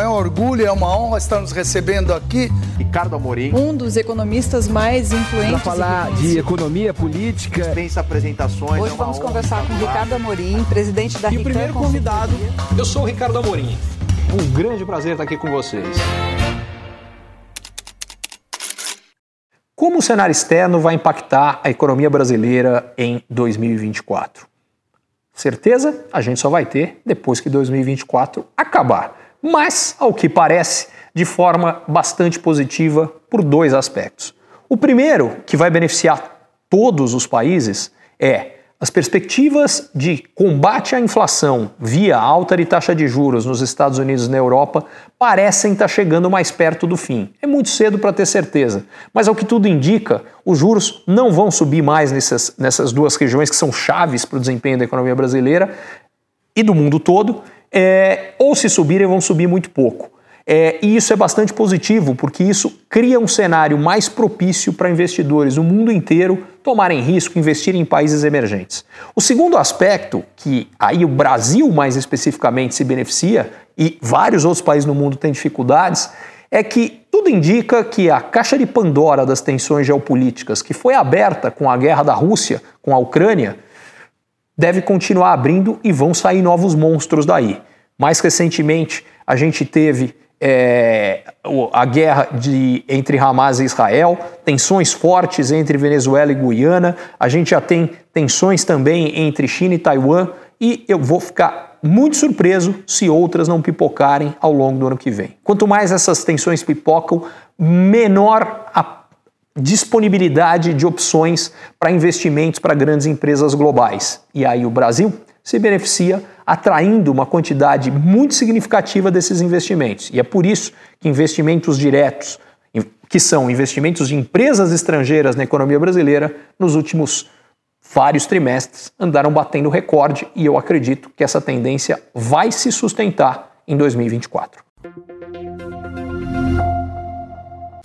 É um orgulho, é uma honra estar nos recebendo aqui. Ricardo Amorim. Um dos economistas mais influentes. Para falar de economia política. Dispensa apresentações. Hoje é vamos conversar com Ricardo Amorim, presidente da E o primeiro convidado, eu sou o Ricardo Amorim. Um grande prazer estar aqui com vocês. Como o cenário externo vai impactar a economia brasileira em 2024? Certeza a gente só vai ter depois que 2024 acabar. Mas, ao que parece, de forma bastante positiva por dois aspectos. O primeiro, que vai beneficiar todos os países, é as perspectivas de combate à inflação via alta de taxa de juros nos Estados Unidos e na Europa parecem estar chegando mais perto do fim. É muito cedo para ter certeza, mas ao que tudo indica, os juros não vão subir mais nessas, nessas duas regiões que são chaves para o desempenho da economia brasileira e do mundo todo, é, ou se subirem, vão subir muito pouco. É, e isso é bastante positivo, porque isso cria um cenário mais propício para investidores no mundo inteiro tomarem risco, investirem em países emergentes. O segundo aspecto, que aí o Brasil mais especificamente se beneficia, e vários outros países no mundo têm dificuldades, é que tudo indica que a caixa de Pandora das tensões geopolíticas, que foi aberta com a guerra da Rússia com a Ucrânia, deve continuar abrindo e vão sair novos monstros daí. Mais recentemente, a gente teve é, a guerra de, entre Hamas e Israel, tensões fortes entre Venezuela e Guiana, a gente já tem tensões também entre China e Taiwan, e eu vou ficar muito surpreso se outras não pipocarem ao longo do ano que vem. Quanto mais essas tensões pipocam, menor a disponibilidade de opções para investimentos para grandes empresas globais. E aí o Brasil se beneficia atraindo uma quantidade muito significativa desses investimentos. E é por isso que investimentos diretos, que são investimentos de empresas estrangeiras na economia brasileira, nos últimos vários trimestres andaram batendo recorde e eu acredito que essa tendência vai se sustentar em 2024.